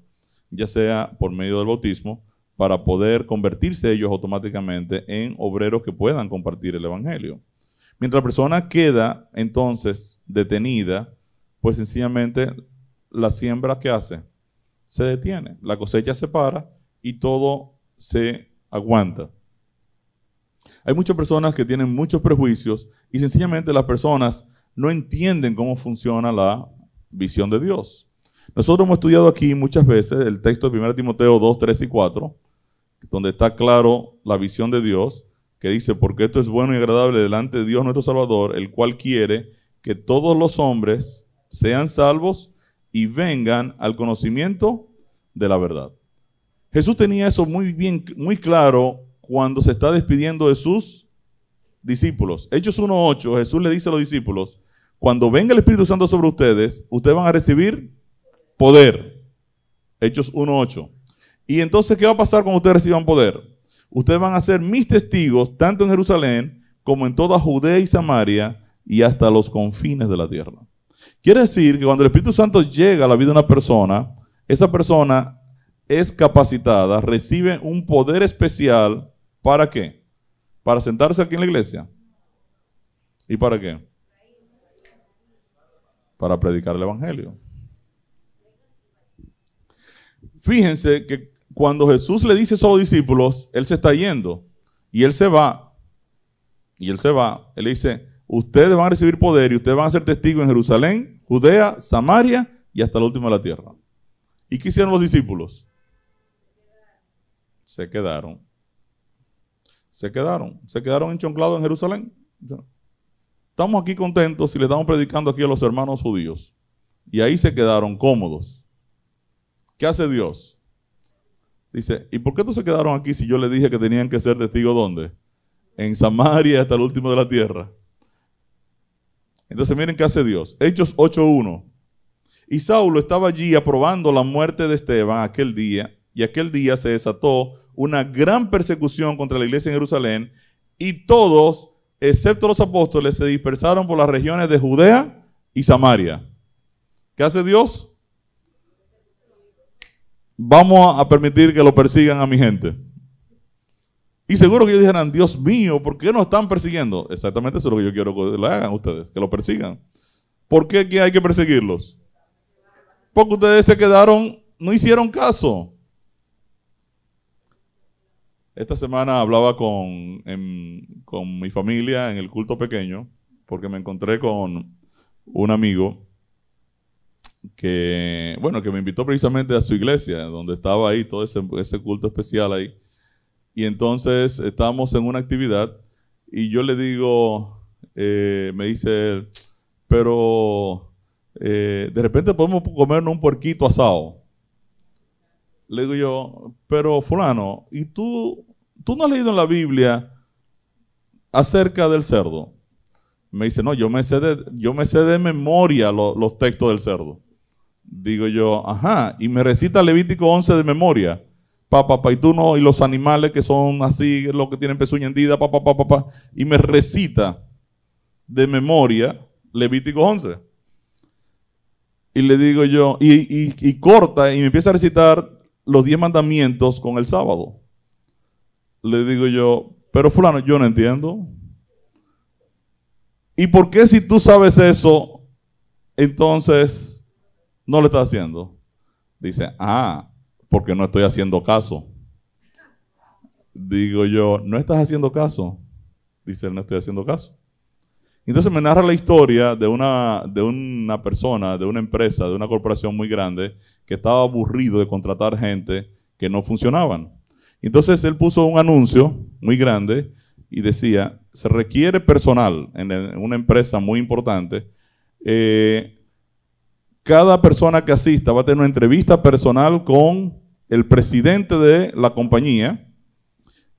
ya sea por medio del bautismo, para poder convertirse ellos automáticamente en obreros que puedan compartir el Evangelio. Mientras la persona queda entonces detenida, pues sencillamente la siembra que hace se detiene, la cosecha se para y todo se aguanta. Hay muchas personas que tienen muchos prejuicios y sencillamente las personas no entienden cómo funciona la visión de Dios. Nosotros hemos estudiado aquí muchas veces el texto de 1 Timoteo 2, 3 y 4, donde está claro la visión de Dios, que dice, porque esto es bueno y agradable delante de Dios nuestro Salvador, el cual quiere que todos los hombres sean salvos y vengan al conocimiento de la verdad. Jesús tenía eso muy bien, muy claro cuando se está despidiendo de sus discípulos. Hechos 1.8, Jesús le dice a los discípulos, cuando venga el Espíritu Santo sobre ustedes, ustedes van a recibir poder. Hechos 1.8. Y entonces, ¿qué va a pasar cuando ustedes reciban poder? Ustedes van a ser mis testigos, tanto en Jerusalén como en toda Judea y Samaria y hasta los confines de la tierra. Quiere decir que cuando el Espíritu Santo llega a la vida de una persona, esa persona es capacitada, recibe un poder especial, ¿para qué? Para sentarse aquí en la iglesia. ¿Y para qué? Para predicar el Evangelio. Fíjense que cuando Jesús le dice a sus discípulos, Él se está yendo y Él se va, y Él se va, Él dice, ustedes van a recibir poder y ustedes van a ser testigos en Jerusalén, Judea, Samaria y hasta el último de la tierra. ¿Y qué hicieron los discípulos? Se quedaron. Se quedaron. Se quedaron enchonclados en Jerusalén. Estamos aquí contentos y le estamos predicando aquí a los hermanos judíos. Y ahí se quedaron cómodos. ¿Qué hace Dios? Dice, ¿y por qué no se quedaron aquí si yo les dije que tenían que ser testigos dónde? En Samaria hasta el último de la tierra. Entonces miren qué hace Dios. Hechos 8.1. Y Saulo estaba allí aprobando la muerte de Esteban aquel día, y aquel día se desató una gran persecución contra la iglesia en Jerusalén, y todos, excepto los apóstoles, se dispersaron por las regiones de Judea y Samaria. ¿Qué hace Dios? Vamos a permitir que lo persigan a mi gente. Y seguro que ellos dijeran, Dios mío, ¿por qué nos están persiguiendo? Exactamente eso es lo que yo quiero que lo hagan ustedes, que lo persigan. ¿Por qué hay que perseguirlos? Porque ustedes se quedaron, no hicieron caso. Esta semana hablaba con, con mi familia en el culto pequeño, porque me encontré con un amigo que, bueno, que me invitó precisamente a su iglesia, donde estaba ahí todo ese, ese culto especial ahí. Y entonces estamos en una actividad y yo le digo, eh, me dice pero eh, de repente podemos comernos un puerquito asado. Le digo yo, pero fulano, ¿y tú, tú no has leído en la Biblia acerca del cerdo? Me dice, no, yo me sé de, yo me sé de memoria los textos del cerdo. Digo yo, ajá, y me recita Levítico 11 de memoria papá, pa, y tú no, y los animales que son así, los que tienen pezuña hendida, papá, papá, papá, y me recita de memoria Levítico 11. Y le digo yo, y, corta, y me empieza a recitar los diez mandamientos con el sábado. Le digo yo, pero fulano, yo no entiendo. ¿Y por qué si tú sabes eso, entonces no lo estás haciendo? Dice, ah, porque no estoy haciendo caso. Digo yo, ¿no estás haciendo caso? Dice él, no estoy haciendo caso. Entonces me narra la historia de una, de una persona, de una empresa, de una corporación muy grande, que estaba aburrido de contratar gente que no funcionaban. Entonces él puso un anuncio muy grande y decía, se requiere personal en una empresa muy importante. Eh, cada persona que asista va a tener una entrevista personal con el presidente de la compañía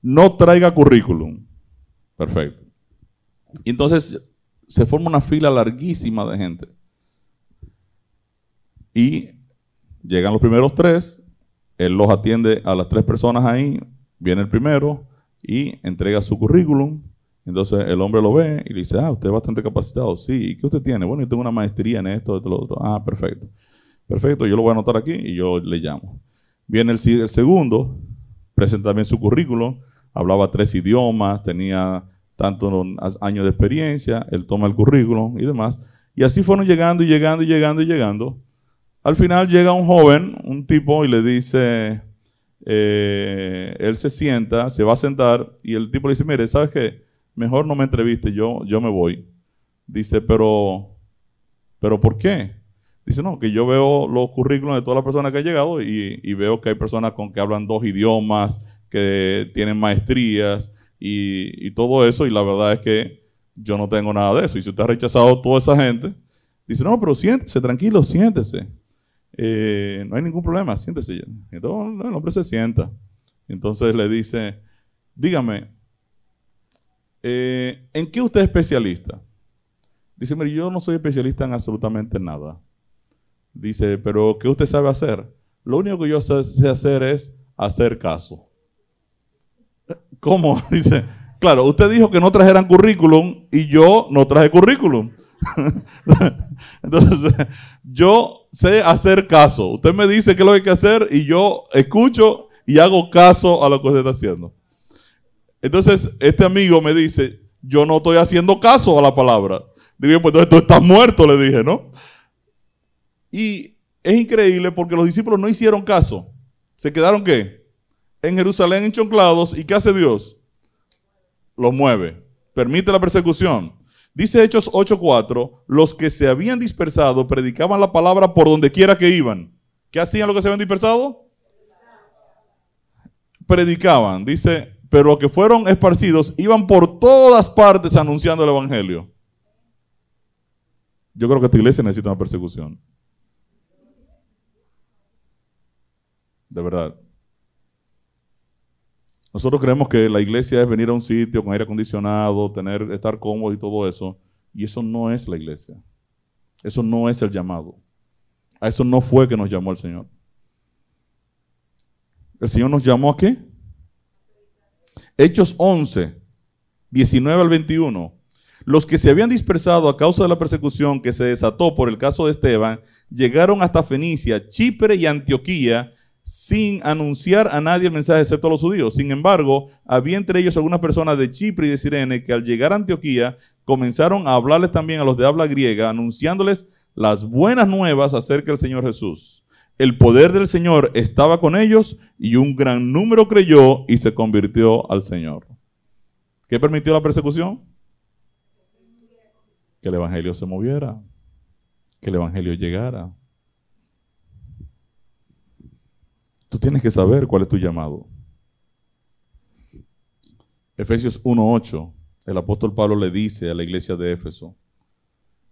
no traiga currículum. Perfecto. Y entonces se forma una fila larguísima de gente. Y llegan los primeros tres, él los atiende a las tres personas ahí, viene el primero y entrega su currículum. Entonces el hombre lo ve y le dice, ah, usted es bastante capacitado. Sí, ¿y qué usted tiene? Bueno, yo tengo una maestría en esto, esto, lo otro. Ah, perfecto. Perfecto, yo lo voy a anotar aquí y yo le llamo. Viene el, segundo, presenta también su currículum, hablaba tres idiomas, tenía tantos años de experiencia, él toma el currículum y demás. Y así fueron llegando y llegando y llegando y llegando. Al final llega un joven, un tipo, y le dice, eh, él se sienta, se va a sentar y el tipo le dice, mire, ¿sabes qué? Mejor no me entreviste, yo, yo me voy. Dice, pero, pero ¿por qué? Dice, no, que yo veo los currículos de todas las personas que han llegado y, veo que hay personas con que hablan dos idiomas, que tienen maestrías y, todo eso, y la verdad es que yo no tengo nada de eso. Y si usted ha rechazado toda esa gente, dice, no, pero siéntese, tranquilo, siéntese. Eh, no hay ningún problema, siéntese. Entonces el hombre se sienta. Entonces le dice, dígame, eh, ¿en qué usted es especialista? Dice, mire, yo no soy especialista en absolutamente nada. Dice, pero ¿qué usted sabe hacer? Lo único que yo sé hacer es hacer caso. ¿Cómo? Dice, claro, usted dijo que no trajeran currículum y yo no traje currículum. Entonces, yo sé hacer caso. Usted me dice qué es lo que hay que hacer y yo escucho y hago caso a lo que usted está haciendo. Entonces, este amigo me dice, yo no estoy haciendo caso a la palabra. Digo, pues entonces tú estás muerto, le dije, ¿no? Y es increíble porque los discípulos no hicieron caso. ¿Se quedaron qué? En Jerusalén enchonclados. ¿Y qué hace Dios? Los mueve. Permite la persecución. Dice Hechos 8:4, los que se habían dispersado predicaban la palabra por donde quiera que iban. ¿Qué hacían los que se habían dispersado? Predicaban. Dice, pero los que fueron esparcidos iban por todas partes anunciando el Evangelio. Yo creo que esta iglesia necesita una persecución. De verdad. Nosotros creemos que la iglesia es venir a un sitio con aire acondicionado, tener, estar cómodo y todo eso. Y eso no es la iglesia. Eso no es el llamado. A eso no fue que nos llamó el Señor. ¿El Señor nos llamó a qué? Hechos 11, 19 al 21. Los que se habían dispersado a causa de la persecución que se desató por el caso de Esteban, llegaron hasta Fenicia, Chipre y Antioquía sin anunciar a nadie el mensaje excepto a los judíos. Sin embargo, había entre ellos algunas personas de Chipre y de Sirene que al llegar a Antioquía comenzaron a hablarles también a los de habla griega, anunciándoles las buenas nuevas acerca del Señor Jesús. El poder del Señor estaba con ellos y un gran número creyó y se convirtió al Señor. ¿Qué permitió la persecución? Que el Evangelio se moviera, que el Evangelio llegara. Tú tienes que saber cuál es tu llamado. Efesios 1.8, el apóstol Pablo le dice a la iglesia de Éfeso,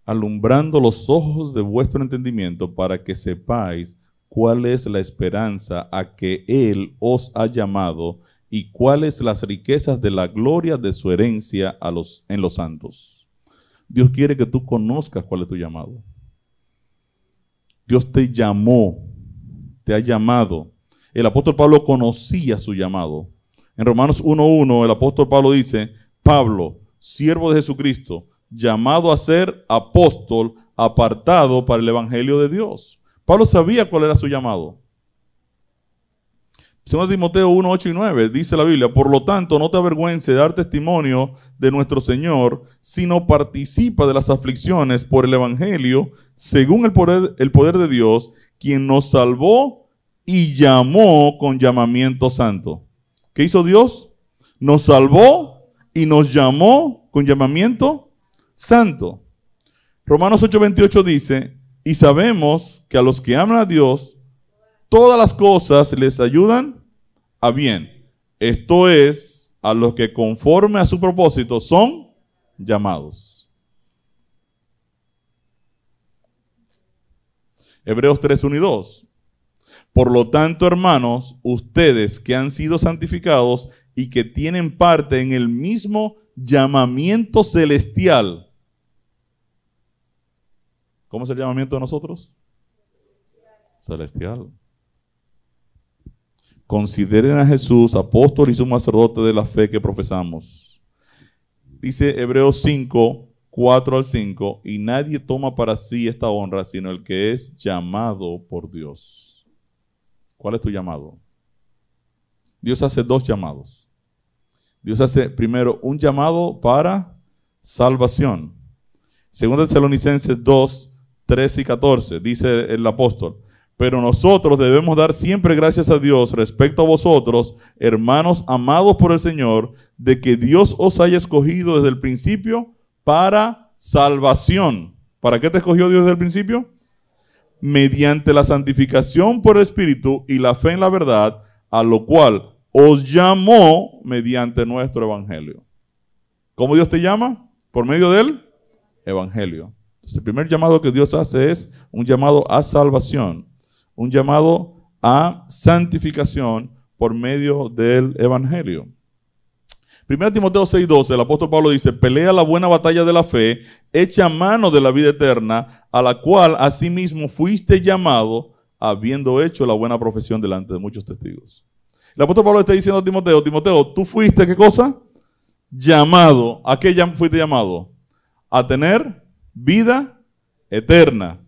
alumbrando los ojos de vuestro entendimiento para que sepáis cuál es la esperanza a que Él os ha llamado y cuáles las riquezas de la gloria de su herencia a los, en los santos. Dios quiere que tú conozcas cuál es tu llamado. Dios te llamó, te ha llamado el apóstol Pablo conocía su llamado. En Romanos 1.1 el apóstol Pablo dice, Pablo, siervo de Jesucristo, llamado a ser apóstol, apartado para el Evangelio de Dios. Pablo sabía cuál era su llamado. Según Timoteo 1, 8 y 9, dice la Biblia, por lo tanto, no te avergüences de dar testimonio de nuestro Señor, sino participa de las aflicciones por el Evangelio, según el poder, el poder de Dios, quien nos salvó y llamó con llamamiento santo. ¿Qué hizo Dios? Nos salvó y nos llamó con llamamiento santo. Romanos 8:28 dice, y sabemos que a los que aman a Dios, todas las cosas les ayudan a bien. Esto es, a los que conforme a su propósito son llamados. Hebreos 3, 1 y 2. Por lo tanto, hermanos, ustedes que han sido santificados y que tienen parte en el mismo llamamiento celestial. ¿Cómo es el llamamiento de nosotros? Celestial. Consideren a Jesús apóstol y su sacerdote de la fe que profesamos. Dice Hebreos 5, 4 al 5, y nadie toma para sí esta honra sino el que es llamado por Dios. ¿Cuál es tu llamado? Dios hace dos llamados. Dios hace primero un llamado para salvación. Según Tesalonicenses 2, 13 y 14, dice el apóstol, Pero nosotros debemos dar siempre gracias a Dios respecto a vosotros, hermanos amados por el Señor, de que Dios os haya escogido desde el principio para salvación. ¿Para qué te escogió Dios desde el principio? Mediante la santificación por el Espíritu y la fe en la verdad, a lo cual os llamó mediante nuestro Evangelio. ¿Cómo Dios te llama? Por medio del Evangelio. El primer llamado que Dios hace es un llamado a salvación un llamado a santificación por medio del Evangelio. 1 Timoteo 6:12, el apóstol Pablo dice, pelea la buena batalla de la fe, echa mano de la vida eterna, a la cual asimismo fuiste llamado, habiendo hecho la buena profesión delante de muchos testigos. El apóstol Pablo está diciendo a Timoteo, Timoteo, tú fuiste, ¿qué cosa? Llamado. ¿A qué fuiste llamado? A tener vida eterna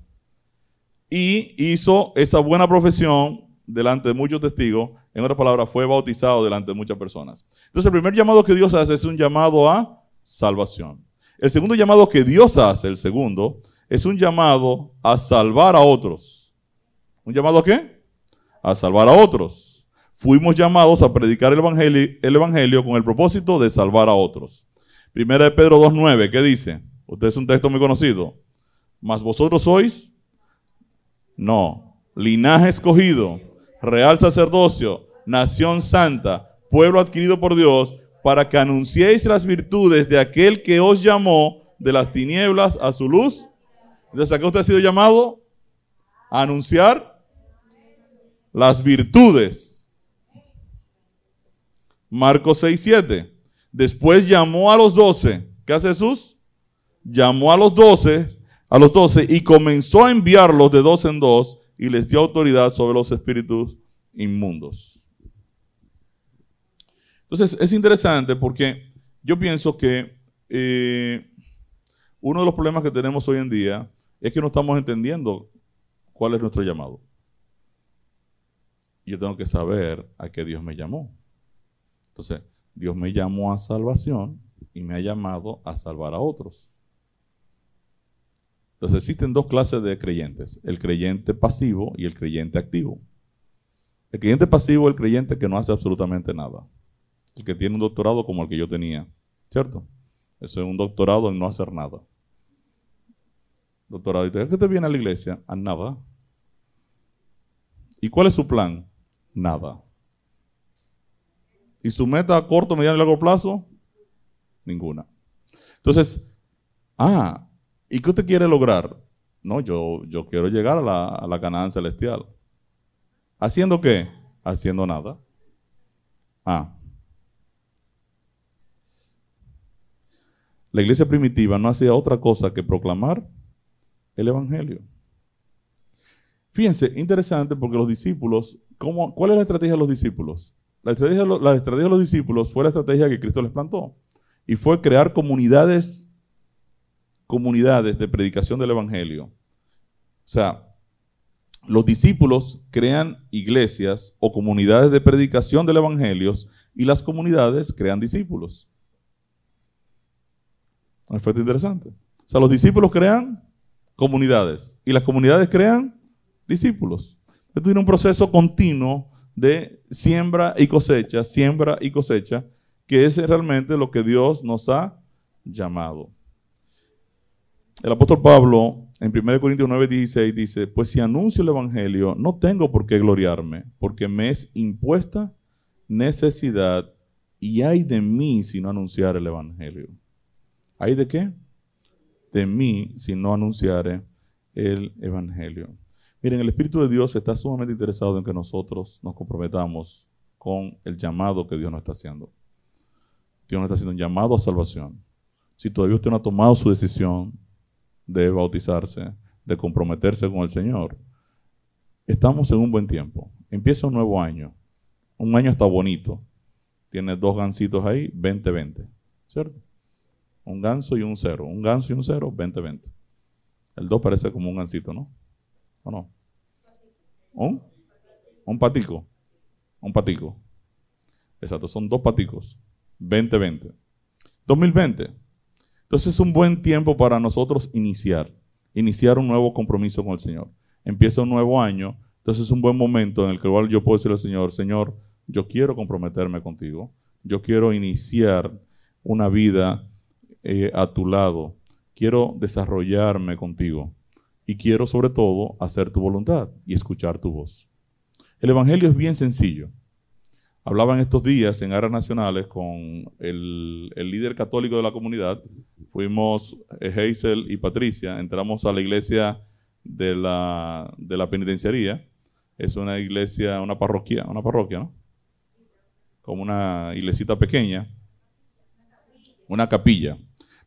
y hizo esa buena profesión delante de muchos testigos. En otras palabras, fue bautizado delante de muchas personas. Entonces, el primer llamado que Dios hace es un llamado a salvación. El segundo llamado que Dios hace, el segundo, es un llamado a salvar a otros. ¿Un llamado a qué? A salvar a otros. Fuimos llamados a predicar el evangelio, el evangelio con el propósito de salvar a otros. Primera de Pedro 2.9, ¿qué dice? Usted es un texto muy conocido. Mas vosotros sois no. Linaje escogido, real sacerdocio, nación santa, pueblo adquirido por Dios, para que anunciéis las virtudes de aquel que os llamó de las tinieblas a su luz. Entonces, qué usted ha sido llamado? A anunciar las virtudes. Marcos 6, 7. Después llamó a los doce. ¿Qué hace Jesús? Llamó a los doce a los doce y comenzó a enviarlos de dos en dos y les dio autoridad sobre los espíritus inmundos. Entonces es interesante porque yo pienso que eh, uno de los problemas que tenemos hoy en día es que no estamos entendiendo cuál es nuestro llamado. Yo tengo que saber a qué Dios me llamó. Entonces, Dios me llamó a salvación y me ha llamado a salvar a otros. Entonces existen dos clases de creyentes, el creyente pasivo y el creyente activo. El creyente pasivo es el creyente que no hace absolutamente nada. El que tiene un doctorado como el que yo tenía, ¿cierto? Eso es un doctorado en no hacer nada. Doctorado, ¿y qué te viene a la iglesia? A nada. ¿Y cuál es su plan? Nada. ¿Y su meta a corto, mediano y largo plazo? Ninguna. Entonces, ah, ¿Y qué usted quiere lograr? No, yo, yo quiero llegar a la, a la celestial. ¿Haciendo qué? Haciendo nada. Ah. La iglesia primitiva no hacía otra cosa que proclamar el Evangelio. Fíjense, interesante porque los discípulos, ¿cómo, ¿cuál es la estrategia de los discípulos? La estrategia, la estrategia de los discípulos fue la estrategia que Cristo les plantó. Y fue crear comunidades comunidades de predicación del Evangelio. O sea, los discípulos crean iglesias o comunidades de predicación del Evangelio y las comunidades crean discípulos. Un efecto interesante. O sea, los discípulos crean comunidades y las comunidades crean discípulos. Esto tiene un proceso continuo de siembra y cosecha, siembra y cosecha, que es realmente lo que Dios nos ha llamado. El apóstol Pablo en 1 Corintios 9, 16 dice, pues si anuncio el Evangelio, no tengo por qué gloriarme, porque me es impuesta necesidad y hay de mí si no anunciar el Evangelio. ¿Hay de qué? De mí si no anunciare el Evangelio. Miren, el Espíritu de Dios está sumamente interesado en que nosotros nos comprometamos con el llamado que Dios nos está haciendo. Dios nos está haciendo un llamado a salvación. Si todavía usted no ha tomado su decisión de bautizarse, de comprometerse con el Señor. Estamos en un buen tiempo. Empieza un nuevo año. Un año está bonito. Tiene dos gansitos ahí, 20-20. ¿Cierto? Un ganso y un cero. Un ganso y un cero, 20-20. El 2 parece como un gansito, ¿no? ¿O no? ¿Un? Un patico. Un patico. Exacto, son dos paticos. 20-20. 2020. Entonces es un buen tiempo para nosotros iniciar, iniciar un nuevo compromiso con el Señor. Empieza un nuevo año, Entonces es un buen momento en el cual yo puedo decirle al Señor, Señor, yo quiero comprometerme contigo, yo quiero iniciar una vida eh, a tu lado, quiero desarrollarme contigo y quiero sobre todo hacer tu voluntad y escuchar tu voz. El Evangelio es bien sencillo. Hablaba en estos días en áreas nacionales con el, líder católico de la comunidad. Fuimos eh, Hazel y Patricia, entramos a la iglesia de la, de la penitenciaría. Es una iglesia, una parroquia, una parroquia, ¿no? Como una iglesita pequeña. Una capilla.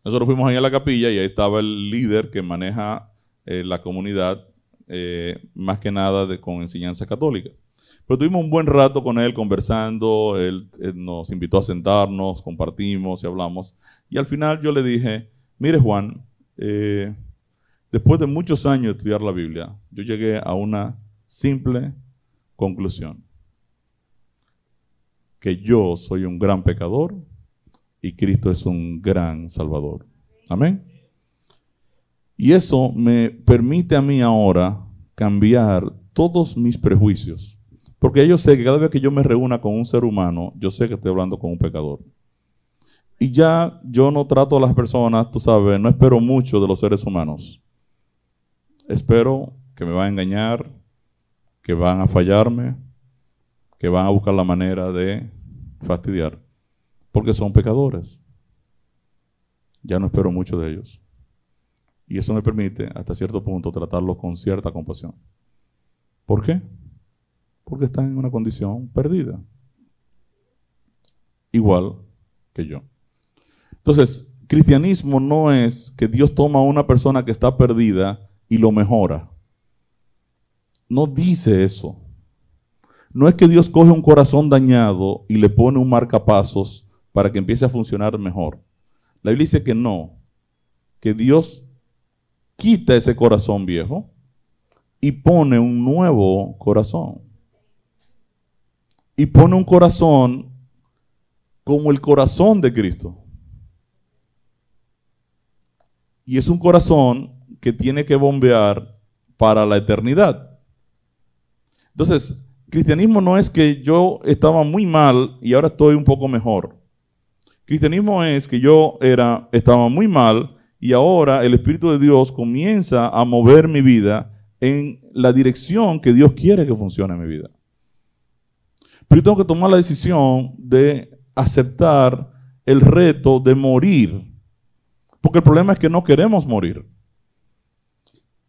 Nosotros fuimos ahí a la capilla y ahí estaba el líder que maneja eh, la comunidad, eh, más que nada de, con enseñanzas católicas. Pero tuvimos un buen rato con él conversando, él, nos invitó a sentarnos, compartimos y hablamos. Y al final yo le dije, mire Juan, eh, después de muchos años de estudiar la Biblia, yo llegué a una simple conclusión. Que yo soy un gran pecador y Cristo es un gran salvador. Amén. Y eso me permite a mí ahora cambiar todos mis prejuicios porque yo sé que cada vez que yo me reúna con un ser humano, yo sé que estoy hablando con un pecador. Y ya yo no trato a las personas, tú sabes, no espero mucho de los seres humanos. Espero que me van a engañar, que van a fallarme, que van a buscar la manera de fastidiar, porque son pecadores. Ya no espero mucho de ellos. Y eso me permite, hasta cierto punto, tratarlos con cierta compasión. ¿Por qué? Porque están en una condición perdida. Igual que yo. Entonces, cristianismo no es que Dios toma a una persona que está perdida y lo mejora. No dice eso. No es que Dios coge un corazón dañado y le pone un marcapasos para que empiece a funcionar mejor. La Biblia dice que no, que Dios quita ese corazón viejo y pone un nuevo corazón y pone un corazón como el corazón de Cristo. Y es un corazón que tiene que bombear para la eternidad. Entonces, cristianismo no es que yo estaba muy mal y ahora estoy un poco mejor. Cristianismo es que yo era, estaba muy mal y ahora el Espíritu de Dios comienza a mover mi vida en la dirección que Dios quiere que funcione en mi vida. Pero yo tengo que tomar la decisión de aceptar el reto de morir. Porque el problema es que no queremos morir.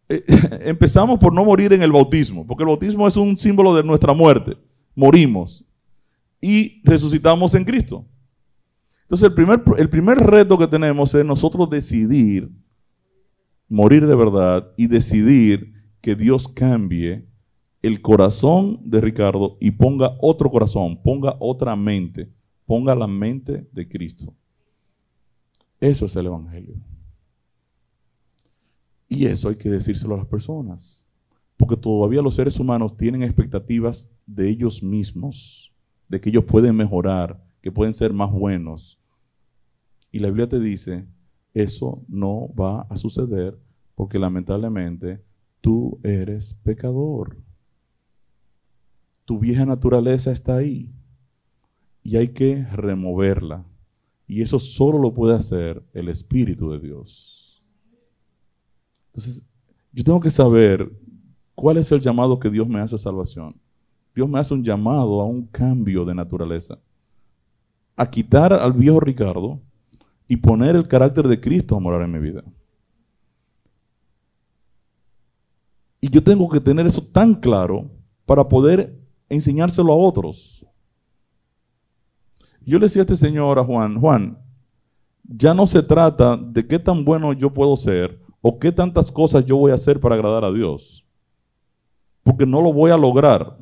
Eh, empezamos por no morir en el bautismo, porque el bautismo es un símbolo de nuestra muerte. Morimos y resucitamos en Cristo. Entonces el primer, el primer reto que tenemos es nosotros decidir morir de verdad y decidir que Dios cambie el corazón de Ricardo y ponga otro corazón, ponga otra mente, ponga la mente de Cristo. Eso es el Evangelio. Y eso hay que decírselo a las personas, porque todavía los seres humanos tienen expectativas de ellos mismos, de que ellos pueden mejorar, que pueden ser más buenos. Y la Biblia te dice, eso no va a suceder porque lamentablemente tú eres pecador. Tu vieja naturaleza está ahí y hay que removerla. Y eso solo lo puede hacer el Espíritu de Dios. Entonces, yo tengo que saber cuál es el llamado que Dios me hace a salvación. Dios me hace un llamado a un cambio de naturaleza. A quitar al viejo Ricardo y poner el carácter de Cristo a morar en mi vida. Y yo tengo que tener eso tan claro para poder enseñárselo a otros. Yo le decía a este señor, a Juan, Juan, ya no se trata de qué tan bueno yo puedo ser o qué tantas cosas yo voy a hacer para agradar a Dios, porque no lo voy a lograr.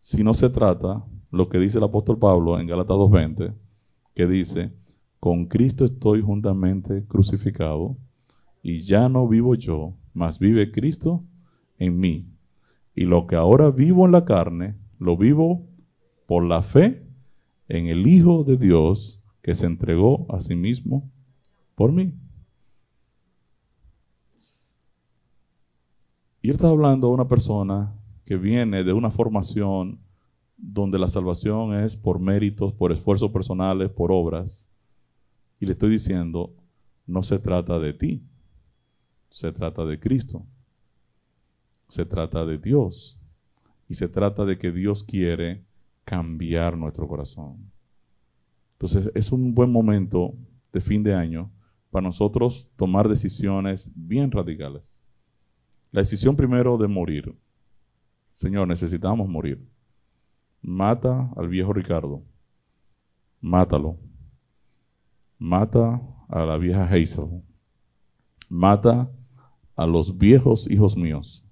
Si no se trata lo que dice el apóstol Pablo en Gálatas 2.20, que dice, con Cristo estoy juntamente crucificado y ya no vivo yo, mas vive Cristo en mí. Y lo que ahora vivo en la carne, lo vivo por la fe en el Hijo de Dios que se entregó a sí mismo por mí. Y él está hablando a una persona que viene de una formación donde la salvación es por méritos, por esfuerzos personales, por obras. Y le estoy diciendo, no se trata de ti, se trata de Cristo, se trata de Dios y se trata de que Dios quiere cambiar nuestro corazón. Entonces es un buen momento de fin de año para nosotros tomar decisiones bien radicales. La decisión primero de morir. Señor, necesitamos morir. Mata al viejo Ricardo. Mátalo. Mata a la vieja Hazel. Mata a los viejos hijos míos.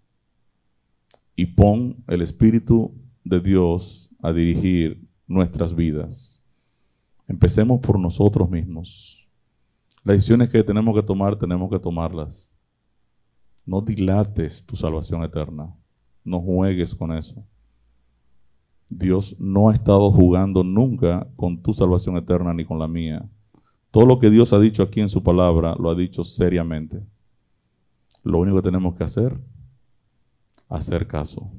Y pon el Espíritu de Dios a dirigir nuestras vidas. Empecemos por nosotros mismos. Las decisiones que tenemos que tomar, tenemos que tomarlas. No dilates tu salvación eterna. No juegues con eso. Dios no ha estado jugando nunca con tu salvación eterna ni con la mía. Todo lo que Dios ha dicho aquí en su palabra lo ha dicho seriamente. Lo único que tenemos que hacer, hacer caso.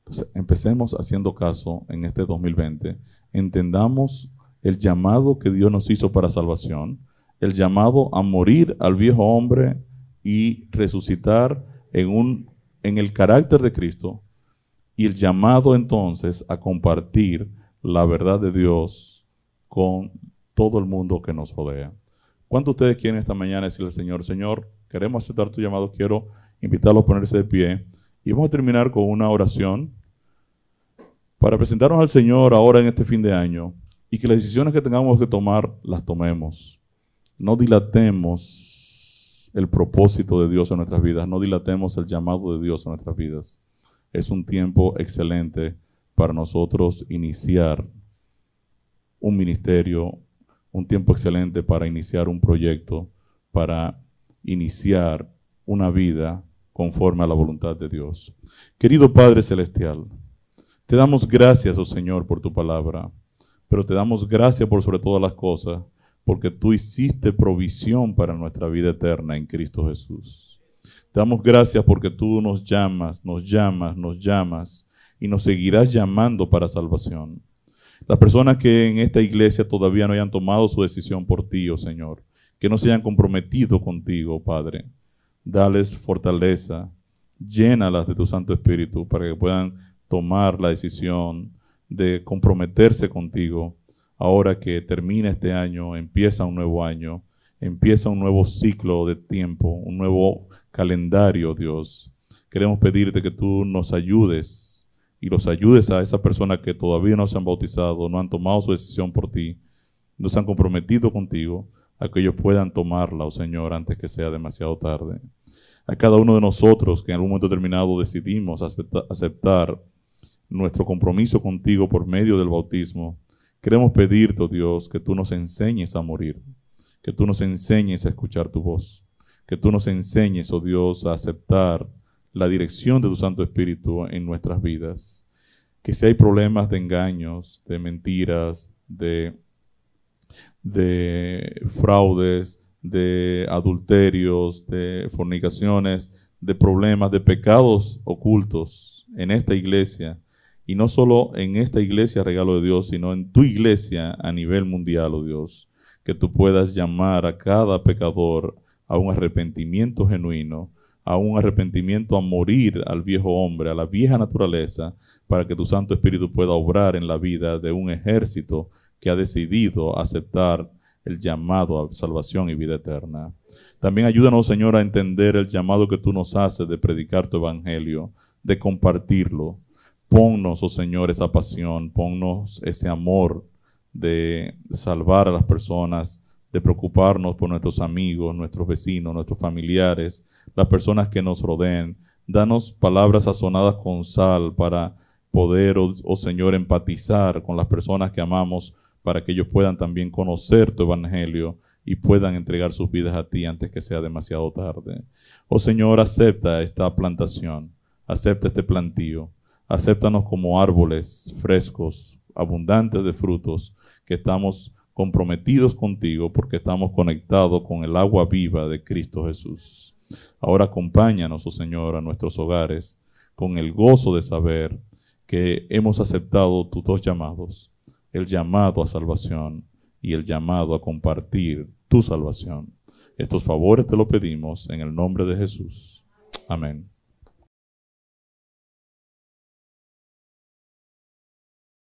Entonces, empecemos haciendo caso en este 2020. Entendamos el llamado que Dios nos hizo para salvación, el llamado a morir al viejo hombre y resucitar en, un, en el carácter de Cristo y el llamado entonces a compartir la verdad de Dios con todo el mundo que nos rodea. ¿Cuántos ustedes quieren esta mañana decirle al Señor, Señor, queremos aceptar tu llamado, quiero invitarlo a ponerse de pie y vamos a terminar con una oración para presentarnos al Señor ahora en este fin de año y que las decisiones que tengamos que tomar las tomemos. No dilatemos el propósito de Dios en nuestras vidas, no dilatemos el llamado de Dios en nuestras vidas. Es un tiempo excelente para nosotros iniciar un ministerio, un tiempo excelente para iniciar un proyecto, para iniciar una vida conforme a la voluntad de Dios. Querido Padre Celestial, te damos gracias, oh Señor, por tu palabra, pero te damos gracias por sobre todas las cosas, porque tú hiciste provisión para nuestra vida eterna en Cristo Jesús. Te damos gracias porque tú nos llamas, nos llamas, nos llamas y nos seguirás llamando para salvación. Las personas que en esta iglesia todavía no hayan tomado su decisión por ti, oh Señor, que no se hayan comprometido contigo, Padre, dales fortaleza, llénalas de tu Santo Espíritu para que puedan tomar la decisión de comprometerse contigo. Ahora que termina este año, empieza un nuevo año, empieza un nuevo ciclo de tiempo, un nuevo calendario, Dios. Queremos pedirte que tú nos ayudes y los ayudes a esas personas que todavía no se han bautizado, no han tomado su decisión por ti, no se han comprometido contigo, a que ellos puedan tomarla, oh Señor, antes que sea demasiado tarde. A cada uno de nosotros que en algún momento determinado decidimos aceptar nuestro compromiso contigo por medio del bautismo, queremos pedirte, oh Dios, que tú nos enseñes a morir, que tú nos enseñes a escuchar tu voz, que tú nos enseñes, oh Dios, a aceptar la dirección de tu Santo Espíritu en nuestras vidas. Que si hay problemas de engaños, de mentiras, de, de fraudes, de adulterios, de fornicaciones, de problemas, de pecados ocultos en esta iglesia, y no solo en esta iglesia, regalo de Dios, sino en tu iglesia a nivel mundial, oh Dios, que tú puedas llamar a cada pecador a un arrepentimiento genuino, a un arrepentimiento a morir al viejo hombre, a la vieja naturaleza, para que tu Santo Espíritu pueda obrar en la vida de un ejército que ha decidido aceptar el llamado a salvación y vida eterna. También ayúdanos, Señor, a entender el llamado que tú nos haces de predicar tu evangelio, de compartirlo, Ponnos, oh Señor, esa pasión, ponnos ese amor de salvar a las personas, de preocuparnos por nuestros amigos, nuestros vecinos, nuestros familiares, las personas que nos rodeen. Danos palabras sazonadas con sal para poder, oh, oh, Señor, empatizar con las personas que amamos, para que ellos puedan también conocer tu evangelio y puedan entregar sus vidas a ti antes que sea demasiado tarde. Oh Señor, acepta esta plantación, acepta este plantío Acéptanos como árboles frescos, abundantes de frutos, que estamos comprometidos contigo porque estamos conectados con el agua viva de Cristo Jesús. Ahora acompáñanos, oh Señor, a nuestros hogares con el gozo de saber que hemos aceptado tus dos llamados, el llamado a salvación y el llamado a compartir tu salvación. Estos favores te lo pedimos en el nombre de Jesús. Amén.